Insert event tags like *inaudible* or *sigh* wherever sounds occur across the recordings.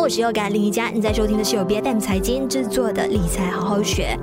我是 Yoga 林宜佳，你在收听的是由 BFM 财经制作的理财好好学。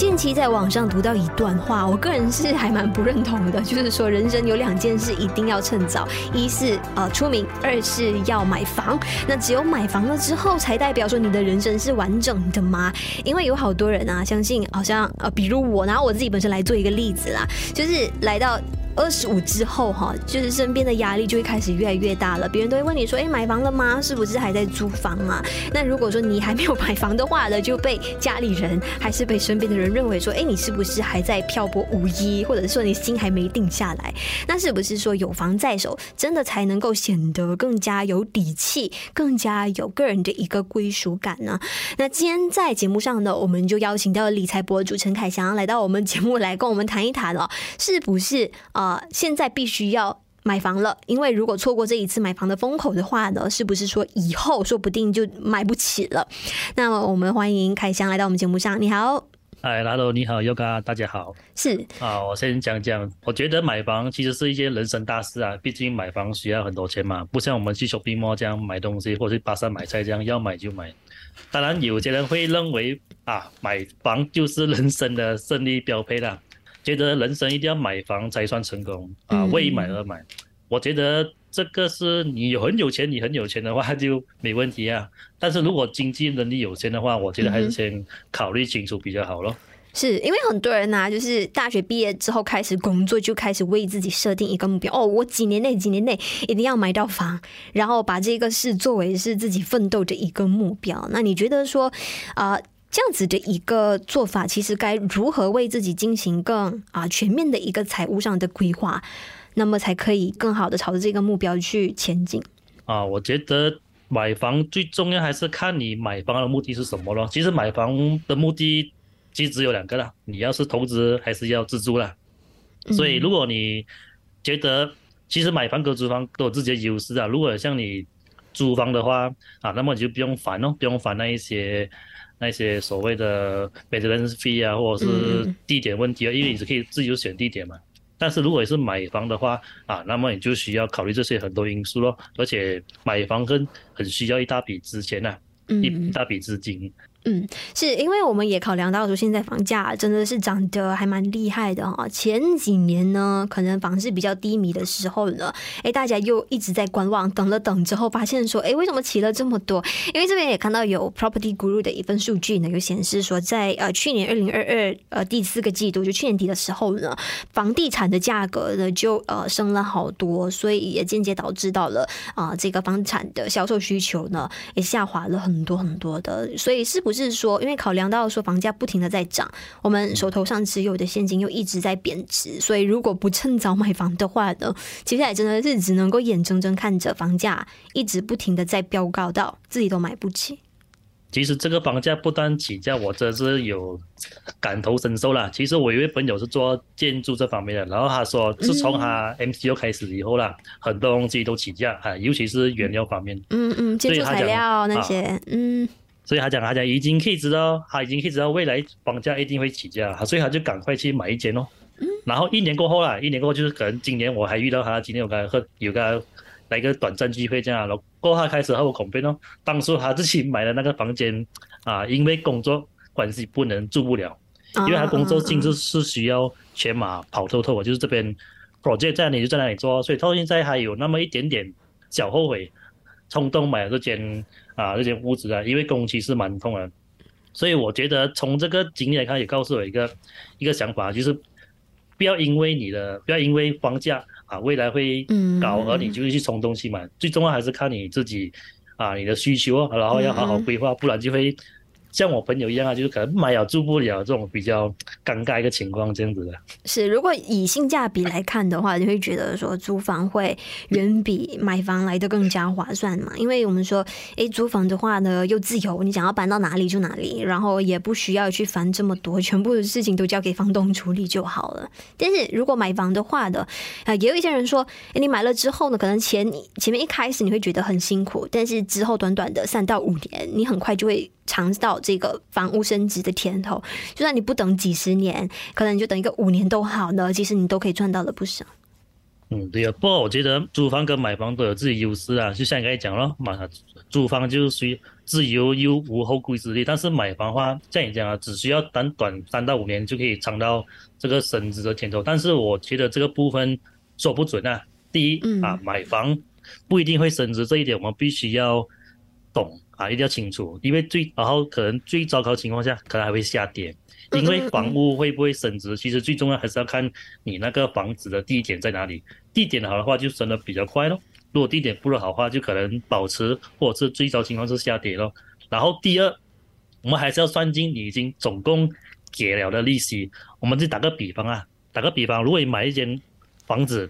近期在网上读到一段话，我个人是还蛮不认同的，就是说人生有两件事一定要趁早，一是呃出名，二是要买房。那只有买房了之后，才代表说你的人生是完整的吗？因为有好多人啊，相信好像呃，比如我拿我自己本身来做一个例子啦，就是来到。二十五之后哈，就是身边的压力就会开始越来越大了。别人都会问你说：“哎，买房了吗？是不是还在租房啊？”那如果说你还没有买房的话呢，就被家里人还是被身边的人认为说：“哎，你是不是还在漂泊无依？或者说你心还没定下来？”那是不是说有房在手，真的才能够显得更加有底气，更加有个人的一个归属感呢？那今天在节目上呢，我们就邀请到了理财博主陈凯翔来到我们节目来跟我们谈一谈了，是不是？呃，现在必须要买房了，因为如果错过这一次买房的风口的话呢，是不是说以后说不定就买不起了？那么我们欢迎凯翔来到我们节目上。你好，嗨，Hello，你好，Yoga，大家好。是啊，我先讲讲，我觉得买房其实是一件人生大事啊，毕竟买房需要很多钱嘛，不像我们去 shopping mall 这样买东西，或者去巴刹买菜这样要买就买。当然，有些人会认为啊，买房就是人生的胜利标配了。觉得人生一定要买房才算成功啊，为买而买。嗯。我觉得这个是你有很有钱，你很有钱的话就没问题啊。但是如果经济能力有限的话，我觉得还是先考虑清楚比较好咯。是因为很多人呐、啊，就是大学毕业之后开始工作，就开始为自己设定一个目标哦，我几年内几年内一定要买到房，然后把这个事作为是自己奋斗的一个目标。那你觉得说啊？呃这样子的一个做法，其实该如何为自己进行更啊全面的一个财务上的规划，那么才可以更好的朝着这个目标去前进啊？我觉得买房最重要还是看你买房的目的是什么咯。其实买房的目的其实只有两个啦，你要是投资还是要自住啦。所以如果你觉得其实买房跟租房都有自己的优势啊，如果像你租房的话啊，那么你就不用烦哦，不用烦那一些。那些所谓的 maintenance fee 啊，或者是地点问题啊，因为你是可以自由选地点嘛。但是如果你是买房的话啊，那么你就需要考虑这些很多因素咯，而且买房跟很需要一大笔资钱呐，一大笔资金。嗯，是因为我们也考量到说，现在房价真的是涨得还蛮厉害的哈。前几年呢，可能房市比较低迷的时候呢，哎，大家又一直在观望，等了等之后，发现说，哎，为什么起了这么多？因为这边也看到有 Property Guru 的一份数据呢，有显示说在，呃去年二零二二呃第四个季度，就去年底的时候呢，房地产的价格呢就呃升了好多，所以也间接导致到了啊、这个房产的销售需求呢也下滑了很多很多的，所以是不？不是说，因为考量到说房价不停的在涨，我们手头上持有的现金又一直在贬值，所以如果不趁早买房的话呢，接下来真的是只能够眼睁睁看着房价一直不停的在飙高到自己都买不起。其实这个房价不断起价，我真是有感同身受啦。其实我有一位朋友是做建筑这方面的，然后他说，自从他 M C U 开始以后啦，嗯、很多东西都起价啊，尤其是原料方面。嗯嗯，建筑材料那些，啊、嗯。所以他讲，他讲已经可以知道，他已经可以知道未来房价一定会起价，所以他就赶快去买一间哦。然后一年过后啦，一年过后就是可能今年我还遇到他，今年我跟他喝有个来一个短暂聚会这样，然后过后他开始和我 complain 哦，当初他自己买的那个房间啊，因为工作关系不能住不了，因为他工作性质是需要全马跑透透，就是这边 project 在哪里就在哪里做，所以到现在还有那么一点点小后悔，冲动买了这间。啊，这间屋子啊，因为工期是蛮痛的，所以我觉得从这个经验来看，也告诉我一个一个想法，就是不要因为你的，不要因为房价啊未来会高而你就去冲动去买，最重要还是看你自己啊你的需求，然后要好好规划，不然就会。像我朋友一样啊，就是可能买了住不了这种比较尴尬一个情况，这样子的。是，如果以性价比来看的话，你会觉得说租房会远比买房来得更加划算嘛？因为我们说，哎，租房的话呢，又自由，你想要搬到哪里就哪里，然后也不需要去烦这么多，全部的事情都交给房东处理就好了。但是如果买房的话的，啊，也有一些人说，哎，你买了之后呢，可能前前面一开始你会觉得很辛苦，但是之后短短的三到五年，你很快就会。尝到这个房屋升值的甜头。就算你不等几十年，可能你就等一个五年都好呢，其实你都可以赚到了不少。嗯，对啊，不过我觉得租房跟买房都有自己优势啊，就像你刚才讲了，买租房就属于自由又无后顾之忧，但是买房的话，像你讲啊，只需要短短三到五年就可以尝到这个升值的甜头。但是我觉得这个部分说不准啊。第一啊，买房不一定会升值，这一点我们必须要懂啊，一定要清楚，因为最然后可能最糟糕情况下，可能还会下跌。因为房屋会不会升值，其实最重要还是要看你那个房子的地点在哪里。地点好的话，就升得比较快咯。如果地点不好的话，就可能保持或者是最糟情况是下跌咯。然后第二，我们还是要算进你已经总共给了的利息。我们就打个比方啊，打个比方，如果你买一间房子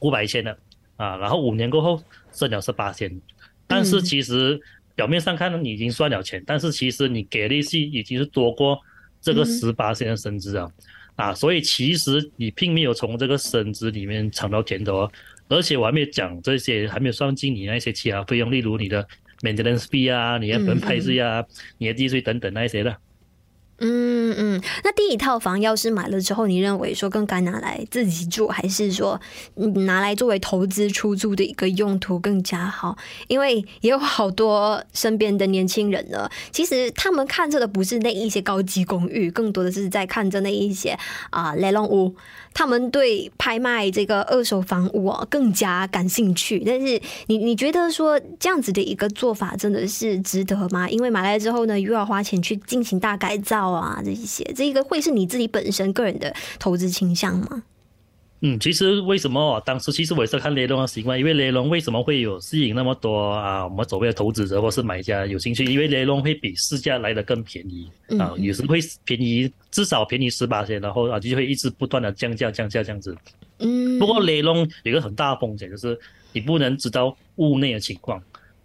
五百千的啊，然后五年过后剩了十八千，但是其实表面上看你已经赚了钱，但是其实你给利息已经是多过。这个十八线的升值啊，啊，所以其实你并没有从这个升值里面尝到甜头哦，而且我还没有讲这些，还没有算进你那些其他费用，例如你的 maintenance fee 啊，你的分配税啊，你的地税等等那些的。嗯嗯，那第一套房要是买了之后，你认为说更该拿来自己住，还是说拿来作为投资出租的一个用途更加好？因为也有好多身边的年轻人呢，其实他们看着的不是那一些高级公寓，更多的是在看着那一些啊雷龙屋。他们对拍卖这个二手房我更加感兴趣，但是你你觉得说这样子的一个做法真的是值得吗？因为买来之后呢，又要花钱去进行大改造啊，这些这个会是你自己本身个人的投资倾向吗？嗯，其实为什么当时其实我也是看雷龙的习惯，因为雷龙为什么会有吸引那么多啊？我们所谓的投资者或是买家有兴趣，因为雷龙会比市价来的更便宜啊，有时会便宜，至少便宜十八千，然后啊就会一直不断的降价降价这样子。嗯，不过雷龙有一个很大的风险，就是你不能知道屋内的情况，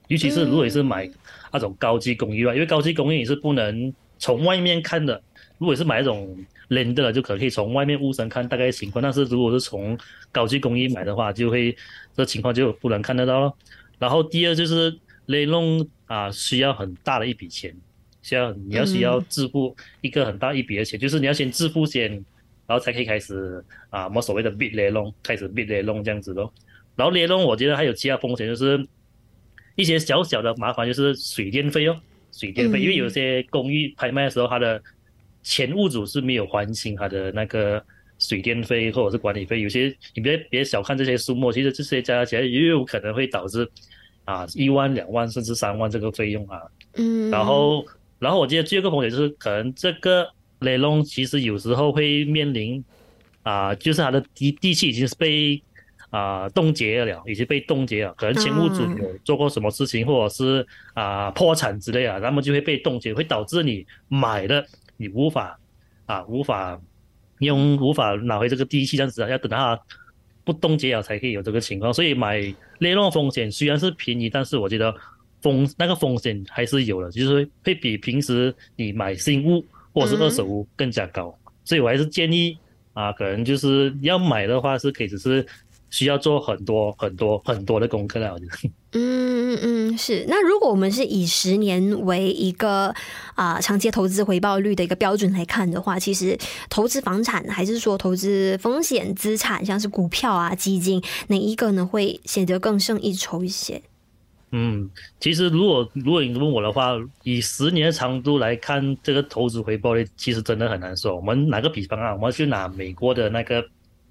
尤其是如果你是买那种高级公寓啊，因为高级公寓你是不能从外面看的，如果是买那种。连的了就可以从外面屋上看大概情况，但是如果是从高级公寓买的话，就会这情况就不能看得到了。然后第二就是雷龙啊，需要很大的一笔钱，需要你要需要支付一个很大一笔的钱，就是你要先支付先，然后才可以开始啊，我们所谓的 bid 雷龙，开始 bid 雷龙这样子咯。然后雷龙我觉得还有其他风险，就是一些小小的麻烦，就是水电费哦，水电费，因为有些公寓拍卖的时候它的。前屋主是没有还清他的那个水电费或者是管理费，有些你别别小看这些数目，其实这些加起来也有可能会导致啊一万两万甚至三万这个费用啊。嗯，然后然后我记得第二个风险就是可能这个雷龙其实有时候会面临啊，就是他的地地契已经是被啊冻结了，已经被冻结了，可能前屋主有做过什么事情或者是啊破产之类啊，那么就会被冻结，会导致你买的。你无法啊，无法用无法拿回这个地契，这样子啊，要等它不冻结了才可以有这个情况。所以买雷诺风险虽然是便宜，但是我觉得风那个风险还是有的，就是会比平时你买新屋或者是二手屋更加高。嗯、所以我还是建议啊，可能就是要买的话是可以，只是。需要做很多很多很多的功课了，我觉得。嗯嗯嗯，是。那如果我们是以十年为一个啊、呃、长期投资回报率的一个标准来看的话，其实投资房产还是说投资风险资产，像是股票啊、基金，哪一个呢会显得更胜一筹一些？嗯，其实如果如果你问我的话，以十年的长度来看，这个投资回报率其实真的很难说。我们拿个比方啊，我们去拿美国的那个。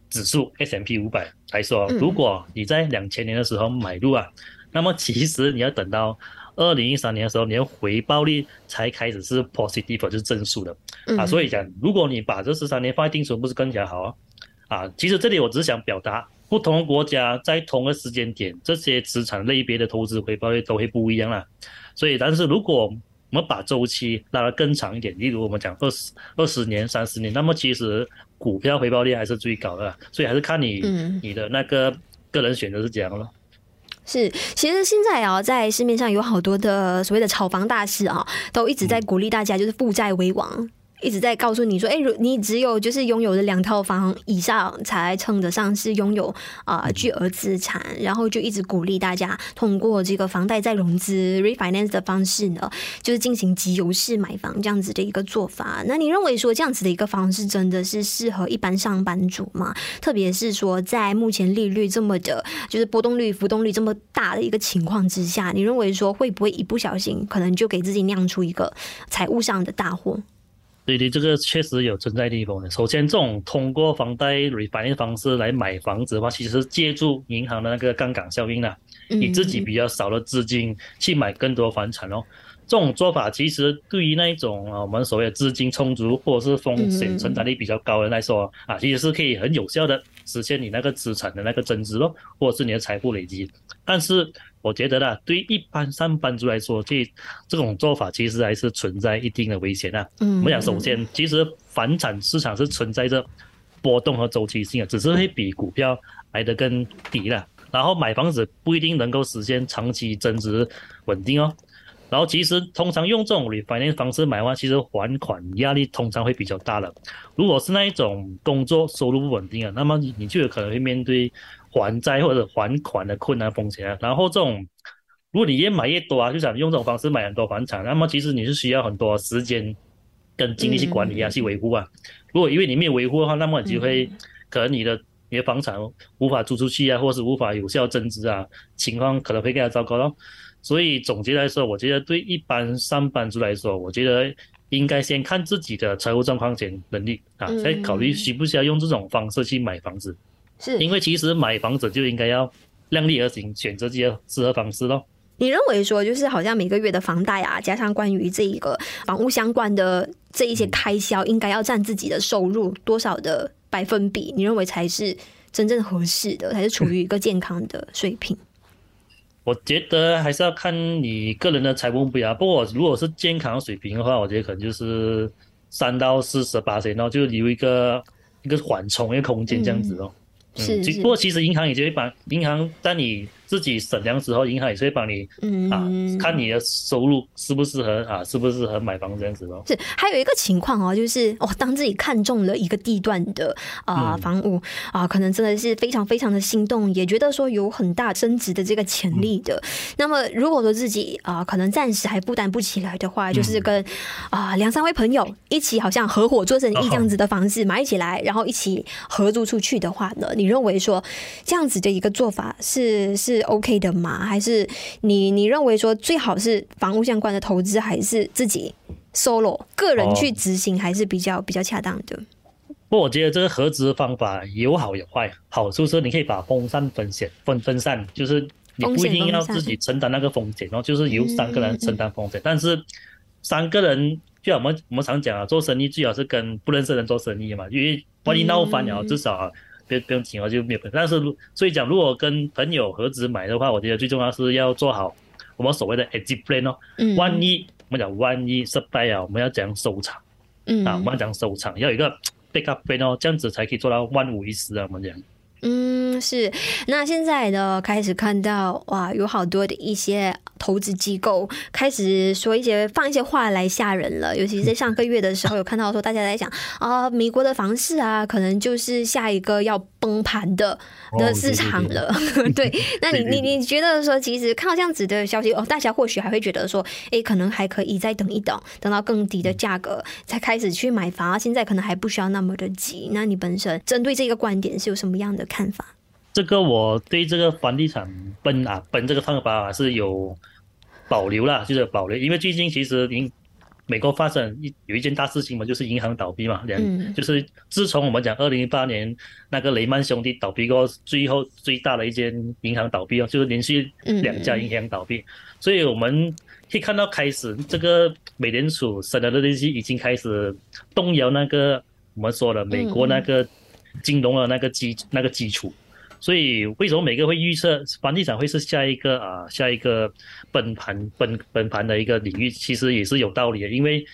指数 S M P 五百来说，如果你在两千年的时候买入啊，那么其实你要等到二零一三年的时候，你的回报率才开始是 positive，就是正数的啊。所以讲，如果你把这十三年放在定存，不是更加好啊？啊，其实这里我只是想表达，不同的国家在同个时间点，这些资产类别的投资回报率都会不一样啦。所以，但是如果我们把周期拉得更长一点，例如我们讲二十二十年、三十年，那么其实股票回报率还是最高的，所以还是看你、嗯、你的那个个人选择是怎样咯。是，其实现在啊，在市面上有好多的所谓的炒房大师啊，都一直在鼓励大家就是负债为王。一直在告诉你说，哎，你只有就是拥有了两套房以上，才称得上是拥有啊、巨额资产，然后就一直鼓励大家通过这个房贷再融资 refinance 的方式呢，就是进行集邮式买房这样子的一个做法。那你认为说这样子的一个方式真的是适合一般上班族吗？特别是说在目前利率这么的，就是波动率、浮动率这么大的一个情况之下，你认为说会不会一不小心可能就给自己酿出一个财务上的大祸？对对，这个确实有存在地方的。首先，这种通过房贷 refinance 方式来买房子的话，其实是借助银行的那个杠杆效应啦，你自己比较少的资金去买更多房产哦。这种做法其实对于那一种啊，我们所谓的资金充足或者是风险承担力比较高的人来说啊，其实是可以很有效的实现你那个资产的那个增值咯，或者是你的财富累积。但是，我觉得呢，对于一般上班族来说，这这种做法其实还是存在一定的危险啊。嗯，我想首先，其实房产市场是存在着波动和周期性的，只是会比股票来得更低了。然后买房子不一定能够实现长期增值稳定哦。然后其实通常用这种 refinance 方式买的话，其实还款压力通常会比较大的。如果是那一种工作收入不稳定啊，那么你你就有可能会面对。还债或者还款的困难风险啊，然后这种，如果你越买越多啊，就想用这种方式买很多房产，那么其实你是需要很多时间跟精力去管理啊，去维护啊。如果因为你没有维护的话，那么你就会可能你的你的房产无法租出去啊，或是无法有效增值啊，情况可能会更加糟糕咯。所以总结来说，我觉得对一般上班族来说，我觉得应该先看自己的财务状况及能力啊，再考虑需不需要用这种方式去买房子。是，因为其实买房子就应该要量力而行，选择自己的适合方式咯。你认为说，就是好像每个月的房贷啊，加上关于这一个房屋相关的这一些开销，应该要占自己的收入多少的百分比？你认为才是真正合适的，才是处于一个健康的水平？我觉得还是要看你个人的财务目标。不过如果是健康水平的话，我觉得可能就是三到四十八岁，然后就留一个一个缓冲一个空间这样子哦。嗯是，是，不过其实银行也就会把银行当你自己省粮食后，银行也是会帮你啊，看你的收入适不适合啊，适不适合买房这样子咯。是，还有一个情况哦，就是哦，当自己看中了一个地段的啊、呃、房屋啊，可能真的是非常非常的心动，也觉得说有很大升值的这个潜力的。那么如果说自己啊，可能暂时还负担不起来的话，就是跟啊两三位朋友一起，好像合伙做生意这样子的房子买起来，然后一起合租出去的话呢，你认为说这样子的一个做法是是 OK 的吗？还是你你认为说最好是房屋相关的投资，还是自己 solo 个人去执行，还是比较比较恰当的？不，我觉得这个合资方法有好有坏。好处是你可以把风险分散分分散，就是你不一定要自己承担那个风险，然后就是由三个人承担风险。但是三个人就像我们我们常讲啊，做生意最好是跟不认识的人做生意嘛，因为万一闹翻了，至少。不不用紧，我就没有。但是，所以讲，如果跟朋友合资买的话，我觉得最重要是要做好我们所谓的 exit plan 哦。嗯。万一我们讲万一失败啊，我们要怎样收场？嗯。啊，我们要怎样收场？要有一个 backup plan 哦，这样子才可以做到万无一失啊，我们讲。嗯，是。那现在呢，开始看到哇，有好多的一些投资机构开始说一些放一些话来吓人了。尤其是在上个月的时候，有看到说大家在讲啊，美国的房市啊，可能就是下一个要崩盘的的市场了。哦、对，对，*laughs* *laughs* 对，对，那你你你觉得说，其实看到这样子的消息哦，大家或许还会觉得说，哎，可能还可以再等一等，等到更低的价格才开始去买房。现在可能还不需要那么的急。那你本身针对这个观点是有什么样的看法？这个我对这个房地产崩啊崩这个方法是有保留啦，就是保留，因为最近其实银美国发生一有一件大事情嘛，就是银行倒闭嘛，两就是自从我们讲二零一八年那个雷曼兄弟倒闭过，最后最大的一间银行倒闭哦，就是连续两家银行倒闭，所以我们可以看到开始这个美联储升的利息已经开始动摇那个我们说的美国那个金融的那个基那个基础。所以为什么每个会预测房地产会是下一个啊下一个崩盘崩崩盘的一个领域，其实也是有道理的。因为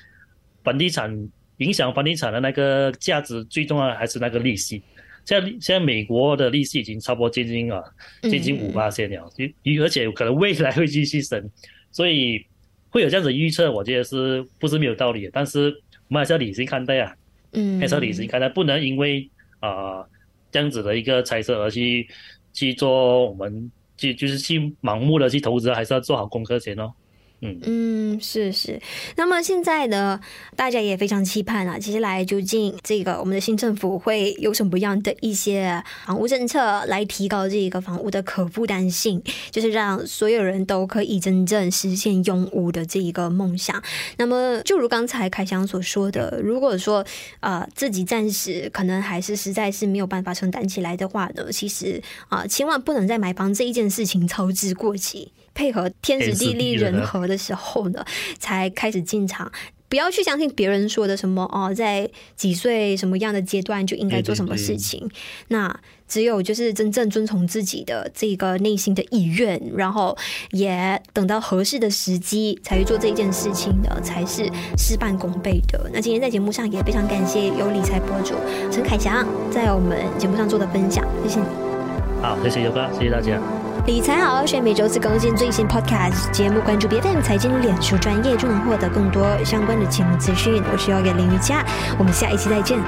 房地产影响房地产的那个价值最重要的还是那个利息。现在现在美国的利息已经差不多接近啊接近五八线了，而且可能未来会继续升，所以会有这样子预测，我觉得是不是没有道理的？但是我们还是要理性看待啊，嗯，还是要理性看待，不能因为啊、呃、这样子的一个猜测而去去做我们去就是去盲目的去投资，还是要做好功课先哦。嗯嗯，是是。那么现在呢，大家也非常期盼啊，接下来究竟这个我们的新政府会有什么样的一些房屋政策来提高这个房屋的可负担性，就是让所有人都可以真正实现拥屋的这一个梦想。那么，就如刚才凯翔所说的，如果说啊、自己暂时可能还是实在是没有办法承担起来的话呢，其实啊、千万不能在买房这一件事情操之过急。配合天时地利人和的时候呢，才开始进场。不要去相信别人说的什么哦，在几岁什么样的阶段就应该做什么事情。对对对，那只有就是真正遵从自己的这个内心的意愿，然后也等到合适的时机才去做这件事情的，才是事半功倍的。那今天在节目上也非常感谢有理财博主陈凯翔在我们节目上做的分享，谢谢你。好，谢谢尤哥，谢谢大家。理财好好学，每周四更新最新 Podcast 节目，关注 BFM 财经脸书专业，就能获得更多相关的节目资讯。我是 Yoga 林瑜伽，我们下一期再见。